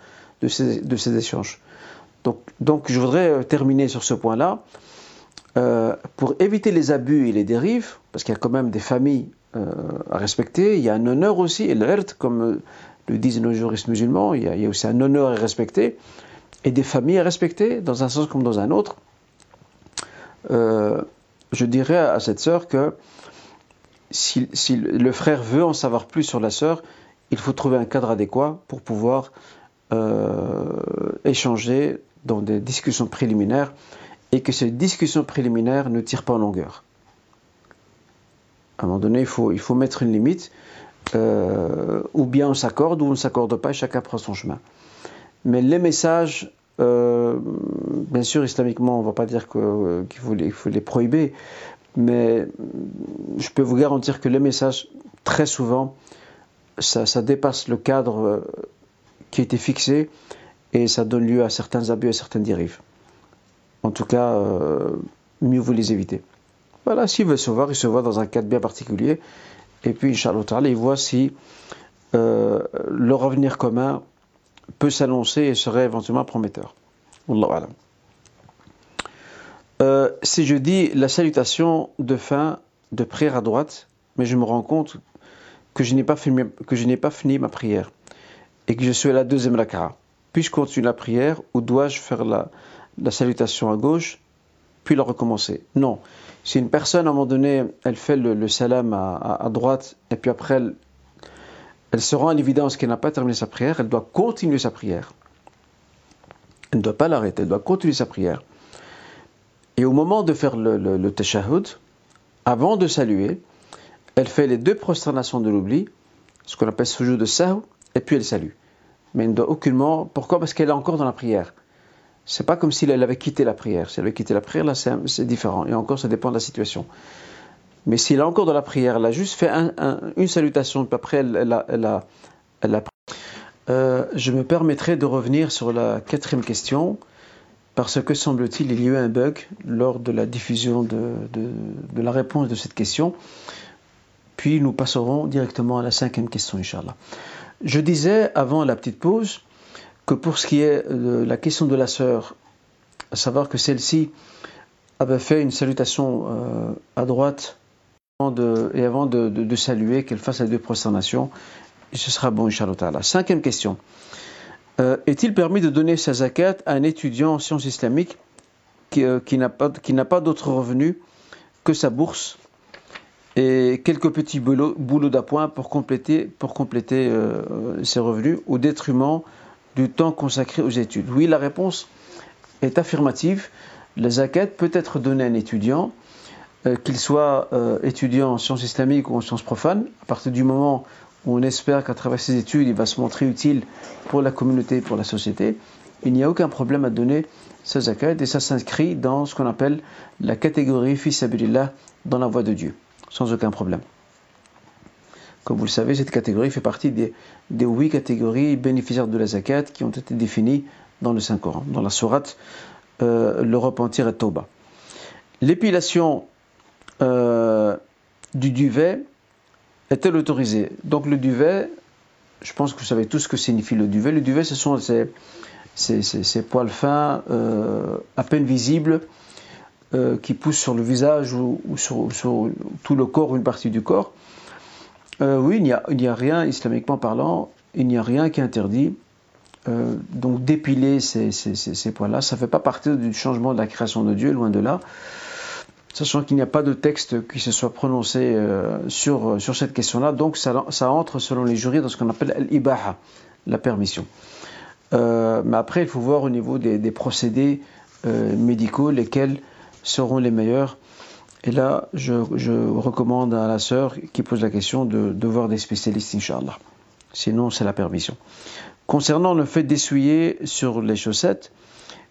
de ces, échanges. Donc, donc, je voudrais euh, terminer sur ce point-là. Euh, pour éviter les abus et les dérives, parce qu'il y a quand même des familles à respecter, il y a un honneur aussi, et l'ert, comme le disent nos juristes musulmans, il y, a, aussi un honneur à respecter et des familles à respecter, dans un sens comme dans un autre. Euh, je dirais à cette sœur que si, le frère veut en savoir plus sur la sœur, il faut trouver un cadre adéquat pour pouvoir euh, échanger dans des discussions préliminaires et que ces discussions préliminaires ne tirent pas en longueur. À un moment donné, il faut, mettre une limite. Euh, ou bien on s'accorde ou on ne s'accorde pas, et chacun prend son chemin. Mais les messages, euh, bien sûr, islamiquement, on ne va pas dire qu'il faut, les prohiber, mais je peux vous garantir que les messages, très souvent, ça, dépasse le cadre euh, qui a été fixé et ça donne lieu à certains abus, à certaines dérives. En tout cas, mieux vous les éviter. Voilà, s'il veut se voir, il se voit dans un cadre bien particulier. Et puis, Inch'Allah, il voit si euh, leur avenir commun peut s'annoncer et serait éventuellement prometteur. Euh, si je dis la salutation de fin de prière à droite, mais je me rends compte que je n'ai pas fini, que je n'ai pas fini ma prière et que je suis à la deuxième rakara, puis-je continuer la prière ou dois-je faire la, la salutation à gauche puis la recommencer Non. Si une personne, à un moment donné, elle fait le, salam à, droite, et puis après, elle, se rend à l'évidence qu'elle n'a pas terminé sa prière, elle doit continuer sa prière. Elle ne doit pas l'arrêter, elle doit continuer sa prière. Et au moment de faire le, le, tashahhud, avant de saluer, elle fait les deux prosternations de l'oubli, ce qu'on appelle jeu de sahu, et puis elle salue. Mais elle ne doit aucunement. Pourquoi? Parce qu'elle est encore dans la prière. C'est pas comme si elle avait quitté la prière. Si elle avait quitté la prière, là, c'est différent. Et encore, ça dépend de la situation. Mais s'il est encore dans la prière, elle a juste fait une salutation, puis après, elle, a, a, euh, je me permettrai de revenir sur la quatrième question, parce que semble-t-il, il y a eu un bug lors de la diffusion de, de, la réponse de cette question. Puis nous passerons directement à la cinquième question, Inch'Allah. Je disais avant la petite pause que pour ce qui est de la question de la sœur, à savoir que celle-ci avait fait une salutation euh, à droite et avant de, saluer, qu'elle fasse les deux prosternations, ce sera bon, Inch'Allah. Cinquième question. Euh, est-il permis de donner sa zakat à un étudiant en sciences islamiques qui, euh, n'a pas, pas d'autre revenu que sa bourse et quelques petits boulots, d'appoint pour compléter ses revenus au détriment du temps consacré aux études Oui, la réponse est affirmative. La zakat peut être donnée à un étudiant, euh, qu'il soit euh, étudiant en sciences islamiques ou en sciences profanes, à partir du moment où on espère qu'à travers ses études, il va se montrer utile pour la communauté, pour la société, il n'y a aucun problème à donner sa zakat et ça s'inscrit dans ce qu'on appelle la catégorie fils dans la voie de Dieu, sans aucun problème. Comme vous le savez, cette catégorie fait partie des, huit catégories bénéficiaires de la zakat qui ont été définies dans le Saint-Coran, dans la sourate euh, Le repentir et Tauba. L'épilation euh, du duvet est-elle autorisée? Donc le duvet, je pense que vous savez tous ce que signifie le duvet. Le duvet, ce sont ces, poils fins, euh, à peine visibles, euh, qui poussent sur le visage ou, sur, tout le corps ou une partie du corps. Euh, oui, il n'y, a, rien, islamiquement parlant, il n'y a rien qui interdit donc d'épiler ces, poils-là. Ça ne fait pas partie du changement de la création de Dieu, loin de là sachant qu'il n'y a pas de texte qui se soit prononcé euh, sur, euh, cette question-là. Donc ça, ça, entre, selon les jurys, dans ce qu'on appelle l'ibaha, la permission. Euh, mais après, il faut voir au niveau des, procédés médicaux lesquels seront les meilleurs. Et là, je, recommande à la sœur qui pose la question de, voir des spécialistes, Inch'Allah. Sinon, c'est la permission. Concernant le fait d'essuyer sur les chaussettes,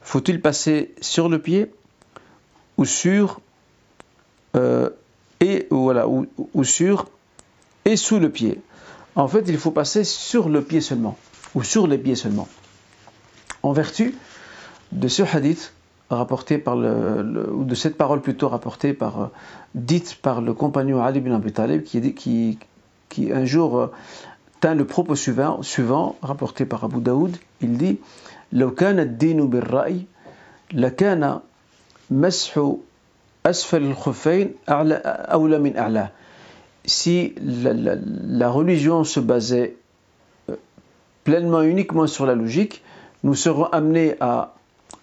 faut-il passer sur le pied ou sur euh, et voilà, ou, sur et sous le pied? En fait, il faut passer sur le pied seulement, ou sur les pieds seulement. En vertu de ce hadith rapporté par le, ou de cette parole plutôt rapportée par euh, dite par le compagnon Ali bin Abi Talib qui, qui, qui un jour euh, tint le propos suivant, suivant rapporté par Abu Daoud il dit لو كان الدين بالرأي لكان مسح si la, religion se basait euh, pleinement uniquement sur la logique, nous serons amenés à,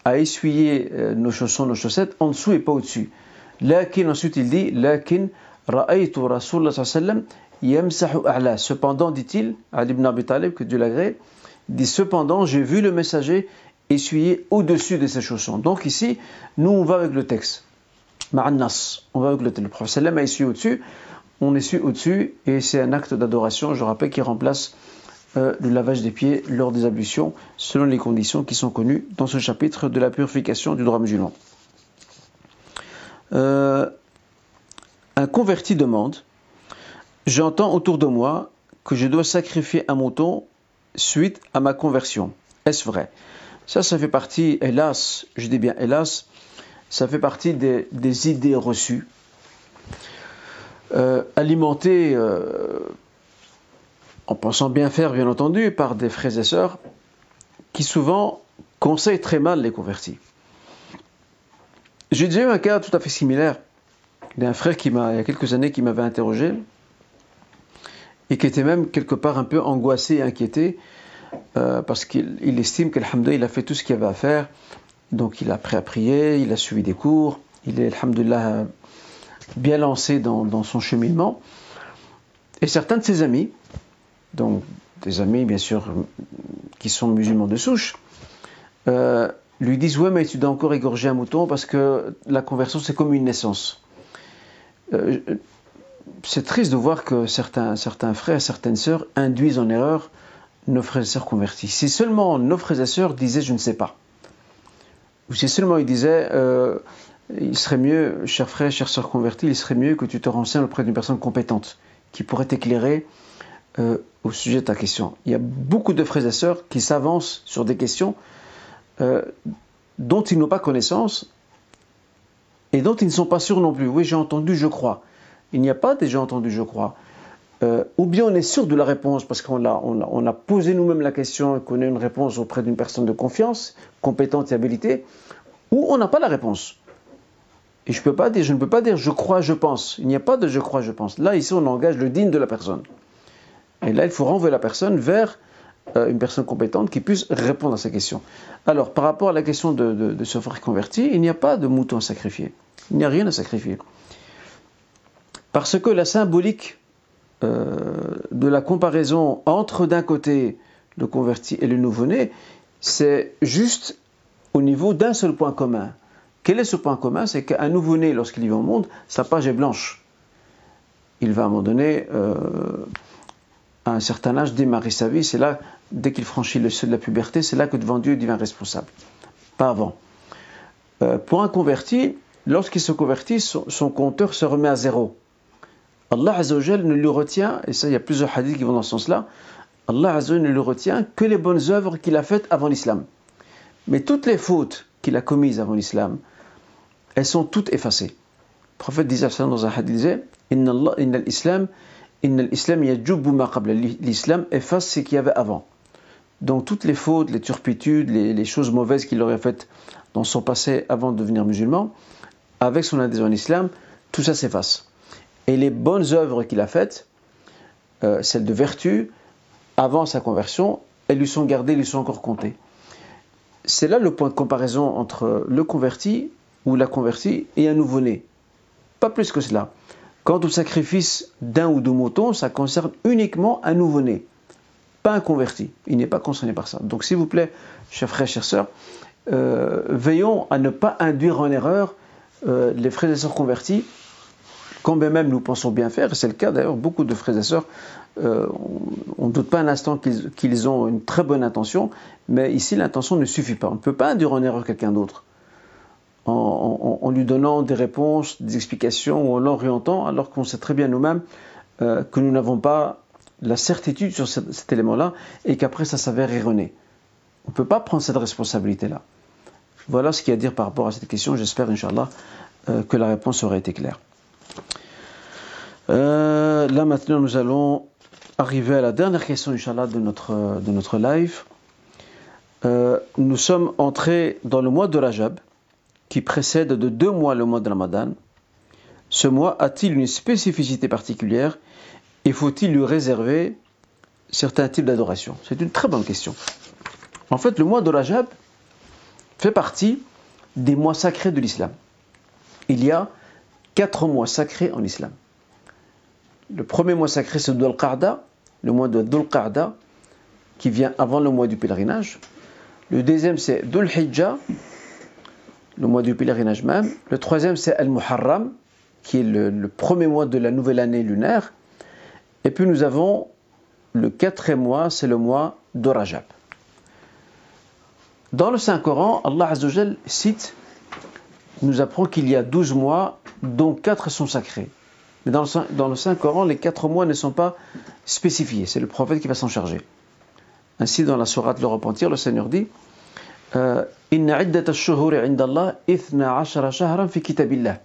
essuyer euh, nos chaussons, nos chaussettes en dessous et pas au-dessus. Lakin, ensuite il dit, lakin ra'aytu Rasulullah sallam a'la. Cependant, dit-il, Ali ibn Abi Talib, que Dieu l'agrée, dit cependant, j'ai vu le messager essuyer au-dessus de ses chaussons. Donc ici, nous on va avec le texte. Ma'annas. On va avec le, le prophète a essuyé au-dessus. On essuie au-dessus et c'est un acte d'adoration, je rappelle, qui remplace euh, le lavage des pieds lors des ablutions, selon les conditions qui sont connues dans ce chapitre de la purification du droit musulman. Euh, un converti demande J'entends autour de moi que je dois sacrifier un mouton suite à ma conversion. Est-ce vrai? Ça, ça fait partie, hélas, je dis bien hélas, ça fait partie des, idées reçues, euh, alimentées euh, en pensant bien faire, bien entendu, par des frères et sœurs qui souvent conseillent très mal les convertis. J'ai déjà eu un cas tout à fait similaire d'un frère qui m'a, il y a quelques années, qui m'avait interrogé et qui était même quelque part un peu angoissé et inquiété euh, parce qu'il estime qu'Alhamdulillah, il a fait tout ce qu'il avait à faire donc il a appris à prier, il a suivi des cours, il est, alhamdulillah, bien lancé dans, son cheminement. Et certains de ses amis, donc des amis bien sûr qui sont musulmans de souche, euh, lui disent Ouais, mais tu dois encore égorger un mouton parce que la conversion c'est comme une naissance. Euh, c'est triste de voir que certains, certains frères, certaines sœurs induisent en erreur nos frères et sœurs convertis. Si seulement nos frères et sœurs disaient Je ne sais pas, ou si seulement il disait, euh, il serait mieux, cher frère, chère sœur convertie, il serait mieux que tu te renseignes auprès d'une personne compétente qui pourrait t'éclairer euh, au sujet de ta question. Il y a beaucoup de frères et sœurs qui s'avancent sur des questions euh, dont ils n'ont pas connaissance et dont ils ne sont pas sûrs non plus. Oui, j'ai entendu, je crois. Il n'y a pas déjà entendu, je crois. ou bien on est sûr de la réponse parce qu'on a, on a, posé nous-mêmes la question et qu'on a une réponse auprès d'une personne de confiance, compétente et habilitée, ou on n'a pas la réponse. Et je, peux pas dire, je ne peux pas dire je crois, je pense. Il n'y a pas de je crois, je pense. Là, ici, on engage le digne de la personne. Et là, il faut renvoyer la personne vers euh, une personne compétente qui puisse répondre à ces questions. Alors, par rapport à la question de, ce frère converti, il n'y a pas de mouton à sacrifier. Il n'y a rien à sacrifier. Parce que la symbolique euh, de la comparaison entre d'un côté le converti et le nouveau-né, c'est juste au niveau d'un seul point commun. Quel est ce point commun? C'est qu'un nouveau-né, lorsqu'il vient au monde, sa page est blanche. Il va à un moment donné, euh, à un certain âge, démarrer sa vie. C'est là, dès qu'il franchit le seuil de la puberté, c'est là que devant Dieu il devient responsable. Pas avant. Euh, pour un converti, lorsqu'il se convertit, son, compteur se remet à zéro. Allah Azzawajal ne lui retient, et ça il y a plusieurs hadiths qui vont dans ce sens-là, Allah Azzawajal ne lui retient que les bonnes œuvres qu'il a faites avant l'islam. Mais toutes les fautes qu'il a commises avant l'islam, elles sont toutes effacées. Le prophète disait dans un hadith, Inna l'islam, l'islam efface ce qu'il y avait avant. Donc toutes les fautes, les turpitudes, les, choses mauvaises qu'il aurait faites dans son passé avant de devenir musulman, avec son adhésion à l'islam, tout ça s'efface. Et les bonnes œuvres qu'il a faites, euh, celles de vertu, avant sa conversion, elles lui sont gardées, lui sont encore comptées. C'est là le point de comparaison entre le converti ou la convertie et un nouveau-né. Pas plus que cela. Quant au sacrifice d'un ou deux moutons, ça concerne uniquement un nouveau-né, pas un converti. Il n'est pas concerné par ça. Donc s'il vous plaît, chers frères, chères sœurs, euh, veillons à ne pas induire en erreur euh, les frères et sœurs convertis, quand même nous pensons bien faire, et c'est le cas d'ailleurs, beaucoup de frères et sœurs, euh, on ne doute pas un instant qu'ils ont une très bonne intention, mais ici l'intention ne suffit pas. On ne peut pas induire en erreur quelqu'un d'autre en, lui donnant des réponses, des explications ou en l'orientant, alors qu'on sait très bien nous-mêmes euh, que nous n'avons pas la certitude sur cet, élément-là et qu'après ça s'avère erroné. On ne peut pas prendre cette responsabilité-là. Voilà ce qu'il y a à dire par rapport à cette question. J'espère, Inch'Allah, euh, que la réponse aurait été claire. Euh, là maintenant, nous allons arriver à la dernière question, Inch'Allah, de notre, de notre live. nous sommes entrés dans le mois de Rajab qui précède de deux mois le mois de Ramadan, ce mois a-t-il une spécificité particulière et faut-il lui réserver certains types d'adoration? C'est une très bonne question. En fait, le mois de Rajab fait partie des mois sacrés de l'islam. Il y a quatre mois sacrés en islam. Le premier mois sacré, c'est Dhul Qarda, le mois de Dhul Qarda, qui vient avant le mois du pèlerinage. Le deuxième, c'est Dhul Hijjah, le mois du pèlerinage même. Le troisième, c'est Al-Muharram, qui est le, premier mois de la nouvelle année lunaire. Et puis nous avons le quatrième mois, c'est le mois de Rajab. Dans le Saint-Coran, Allah Azzawajal nous apprend qu'il y a douze mois, dont quatre sont sacrés. Mais dans le, dans le Saint-Coran, les quatre mois ne sont pas spécifiés. C'est le prophète qui va s'en charger. Ainsi, dans la Sourate Le Repentir, le Seigneur dit إن عدة الشهور عند الله إثنى عشر شهرا في كتاب الله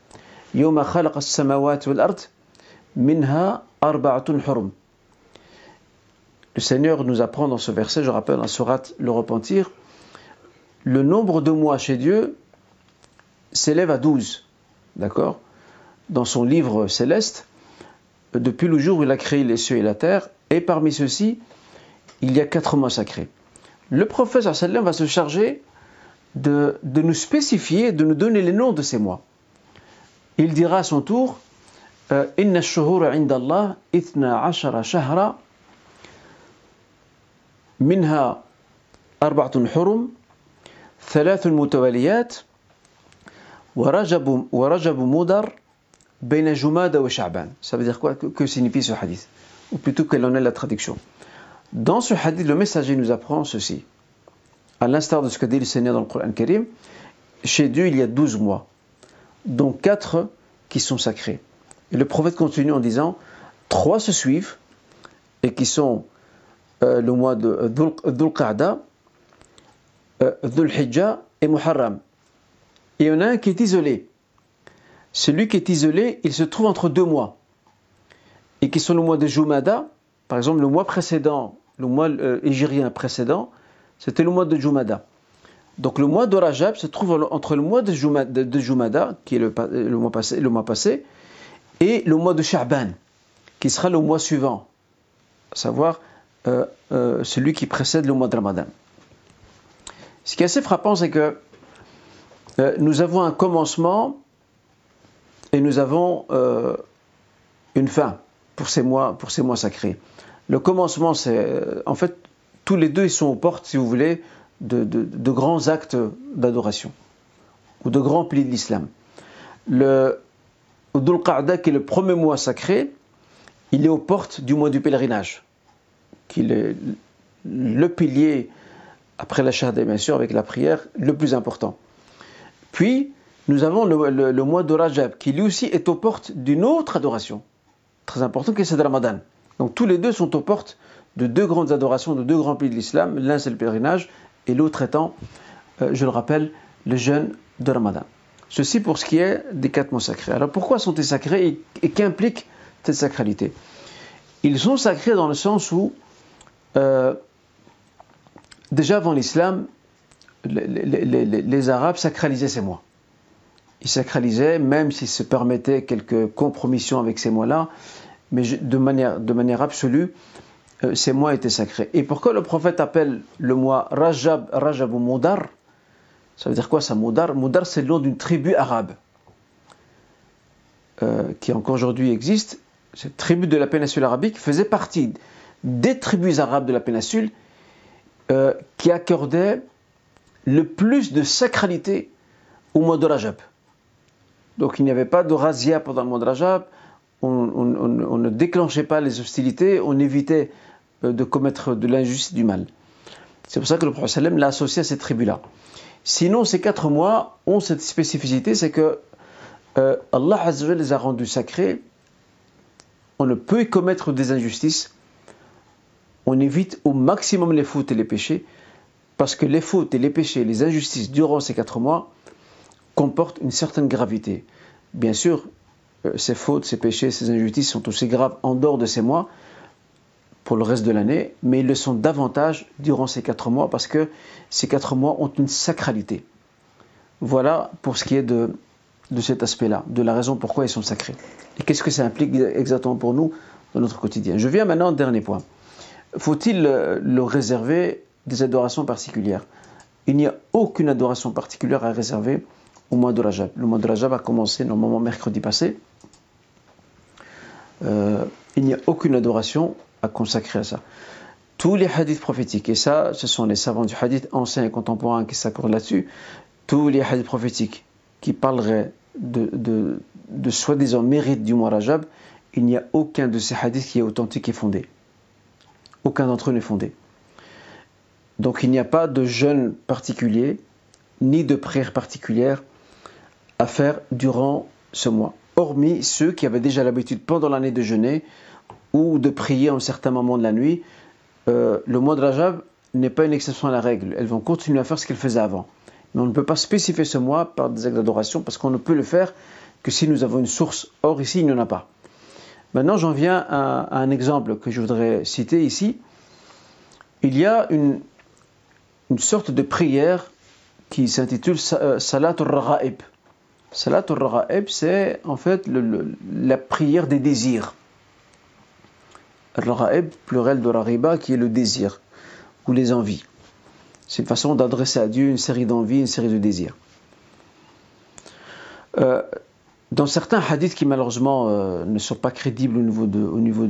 يوم خلق السماوات والأرض منها أربعة حرم Le Seigneur nous apprend dans ce verset, je rappelle, dans Surat le repentir, le nombre de mois chez Dieu s'élève à 12. D'accord Dans son livre céleste, depuis le jour où il a créé les cieux et la terre, et parmi ceux-ci, il y a quatre mois sacrés. le prophète sallam va se charger de, de, nous spécifier, de nous donner les noms de ces mois. Il dira à son tour euh, Inna shuhur inda Allah ithna ashara shahra minha arba'atun hurum thalathun mutawaliyat wa rajab mudar baina jumada wa sha'ban. Ça veut dire quoi? Que signifie ce hadith? Ou plutôt quelle en est la traduction? Dans ce hadith, le messager nous apprend ceci à l'instar de ce que dit le Seigneur dans le Coran Karim, chez Dieu il y a douze mois, dont quatre qui sont sacrés. Et le prophète continue en disant, trois se suivent, et qui sont euh, le mois de Dhul Qa'da, euh, Dhul Hijjah et Muharram. Et il y en a un qui est isolé. Celui qui est isolé, il se trouve entre deux mois, et qui sont le mois de Jumada, par exemple le mois précédent, le mois euh, précédent, c'était le mois de Jumada. Donc le mois de Rajab se trouve entre le mois de Jumada, qui est le, mois passé, le mois passé, et le mois de Sha'ban, qui sera le mois suivant, à savoir euh, euh, celui qui précède le mois de Ramadan. Ce qui est assez frappant, c'est que euh, nous avons un commencement et nous avons une fin pour ces mois sacrés. Le commencement, c'est en fait tous les deux, ils sont aux portes, si vous voulez, de, grands actes d'adoration ou de grands piliers de l'islam. Le Dhul Qa'da, qui est le premier mois sacré, il est aux portes du mois du pèlerinage, qui est le pilier, après la shahada bien sûr, avec la prière, le plus important. Puis, nous avons le, mois de Rajab, qui lui aussi est aux portes d'une autre adoration, très importante, qui est de Ramadan. Donc tous les deux sont aux portes de deux grandes adorations, de deux grands pays de l'islam. L'un c'est le pèlerinage, et l'autre étant, euh, je le rappelle, le jeûne de Ramadan. Ceci pour ce qui est des quatre mots sacrés. Alors pourquoi sont-ils sacrés et, qu'implique cette sacralité? Ils sont sacrés dans le sens où, euh, déjà avant l'islam, les, Arabes sacralisaient ces mois. Ils sacralisaient, même s'ils se permettaient quelques compromissions avec ces mois-là, mais de manière, absolue, euh, ces mois étaient sacrés. Et pourquoi le prophète appelle le mois Rajab, Rajab ou Moudar Ça veut dire quoi ça, Moudar Moudar, c'est le nom d'une tribu arabe euh, qui encore aujourd'hui existe. Cette tribu de la péninsule arabique faisait partie des tribus arabes de la péninsule euh, qui accordaient le plus de sacralité au mois de Rajab. Donc il n'y avait pas de razia pendant le mois de Rajab, on, ne déclenchait pas les hostilités, on évitait euh, de commettre de l'injustice du mal. C'est pour ça que le prophète l'a associé à cette tribu-là. Sinon, ces quatre mois ont cette spécificité, c'est que euh, Allah les a rendus sacrés. On ne peut y commettre des injustices. On évite au maximum les fautes et les péchés. Parce que les fautes et les péchés, les injustices durant ces quatre mois comportent une certaine gravité. Bien sûr, ces fautes, ces péchés, ces injustices sont aussi graves en dehors de ces mois pour le reste de l'année, mais ils le sont davantage durant ces quatre mois parce que ces quatre mois ont une sacralité. Voilà pour ce qui est de, de cet aspect-là, de la raison pourquoi ils sont sacrés. Et qu'est-ce que ça implique exactement pour nous dans notre quotidien? Je viens maintenant au dernier point. Faut-il euh, le réserver des adorations particulières? Il n'y a aucune adoration particulière à réserver au mois de Rajab. Le mois de Rajab a commencé normalement mercredi passé. Euh, il n'y a aucune adoration à consacrer à ça. Tous les hadiths prophétiques, et ça, ce sont les savants du hadith anciens et contemporains qui s'accordent là-dessus, tous les hadiths prophétiques qui parleraient de, de, de soi-disant mérite du mois Rajab, il n'y a aucun de ces hadiths qui est authentique et fondé. Aucun d'entre eux n'est fondé. Donc il n'y a pas de jeûne particulier, ni de prière particulière à faire durant ce mois, hormis ceux qui avaient déjà l'habitude pendant l'année de jeûner ou de prier en certains moments de la nuit. Euh, le mois de Rajab n'est pas une exception à la règle, elles vont continuer à faire ce qu'elles faisaient avant. Mais on ne peut pas spécifier ce mois par des actes d'adoration parce qu'on ne peut le faire que si nous avons une source. Or ici, il n'y en a pas. Maintenant, j'en viens à un exemple que je voudrais citer ici. Il y a une, sorte de prière qui s'intitule euh, Salat al-Raghaib. Salat al-Raghaib, c'est en fait la prière des désirs. Raghaib, pluriel de Raghiba, qui est le désir ou les envies. C'est une façon d'adresser à Dieu une série d'envies, une série de désirs. Euh, dans certains hadiths qui malheureusement euh, ne sont pas crédibles au niveau de, au niveau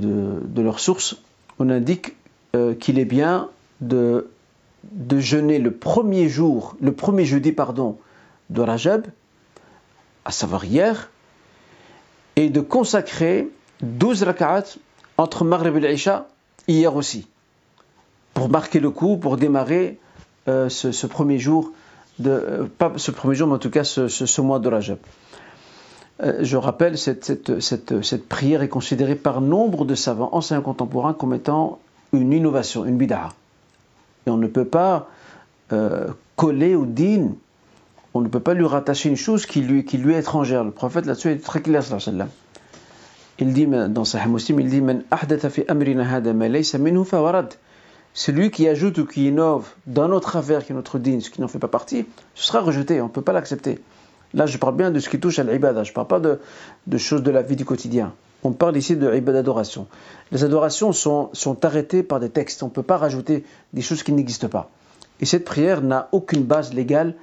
on indique qu'il est bien de de jeûner le premier jour, le premier jeudi, pardon, de Rajab, à savoir hier, et de consacrer 12 rak'at entre Maghrib et l'Isha hier aussi, pour marquer le coup, pour démarrer euh, ce, premier jour, de, euh, pas ce premier jour, mais en tout cas ce, mois de Rajab. Euh, je rappelle, cette, cette, prière est considérée par nombre de savants anciens contemporains comme étant une innovation, une bid'ah on ne peut pas coller au din, on ne peut pas lui rattacher une chose qui lui, est étrangère. Le prophète là-dessus est très clair. Il dit dans Sahih Muslim, il dit Celui qui ajoute ou qui innove dans notre affaire, qui est notre din, ce qui n'en fait pas partie, ce sera rejeté, on ne peut pas l'accepter. Là, je parle bien de ce qui touche à l'ibada, je ne parle pas de, choses de la vie du quotidien. On parle ici de ibada adoration. Les adorations sont, sont arrêtées par des textes, on ne peut pas rajouter des choses qui n'existent pas. Et cette prière n'a aucune base légale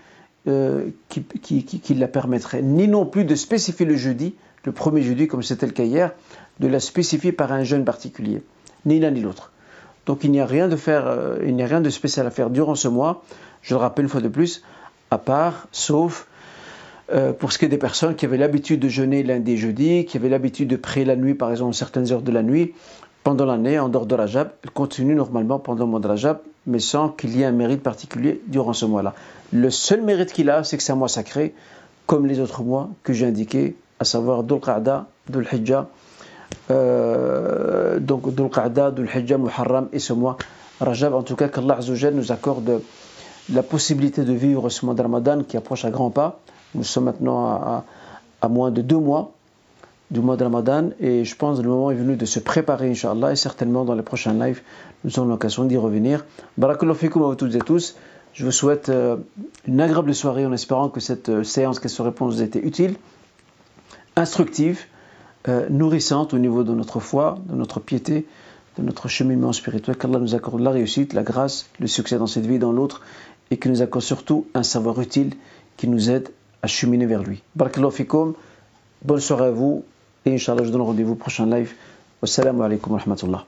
euh, qui, la permettrait, ni non plus de spécifier le jeudi, le premier jeudi comme c'était le cas hier, de la spécifier par un jeûne particulier, ni l'un ni l'autre. Donc il n'y a rien de faire, euh, il n'y a rien de spécial à faire durant ce mois. Je le rappelle une fois de plus, à part, sauf euh, pour ce qui est des personnes qui avaient l'habitude de jeûner lundi et jeudi, qui avaient l'habitude de prier la nuit, par exemple, certaines heures de la nuit, pendant l'année, en dehors de Rajab, elles continuent normalement pendant le mois de Rajab, mais sans qu'il y ait un mérite particulier durant ce mois-là. Le seul mérite qu'il a, c'est que c'est un mois sacré, comme les autres mois que j'ai indiqués, à savoir Dhul Qa'da, Dhul Hijjah, euh, donc Dhul Qa'da, Dhul Hijjah, Muharram et ce mois Rajab. En tout cas, qu'Allah nous accorde la possibilité de vivre ce mois de Ramadan qui approche à grands pas. Nous sommes maintenant à, à moins de deux mois du mois de Ramadan et je pense que le moment est venu de se préparer, Inch'Allah, et certainement dans les prochains lives, nous aurons l'occasion d'y revenir. Barakallahu fikum à vous toutes et tous. Je vous souhaite euh, une agréable soirée en espérant que cette euh, séance questions-réponses vous a été utile, instructive, euh, nourrissante au niveau de notre foi, de notre piété, de notre cheminement spirituel. Qu'Allah nous accorde la réussite, la grâce, le succès dans cette vie et dans l'autre et qu'il nous accorde surtout un savoir utile qui nous aide à cheminer vers lui. Barakallahu fikum. Bonne soirée à vous. Et Inch'Allah, je donne rendez-vous au prochain live. Wassalamu alaikum wa rahmatullah.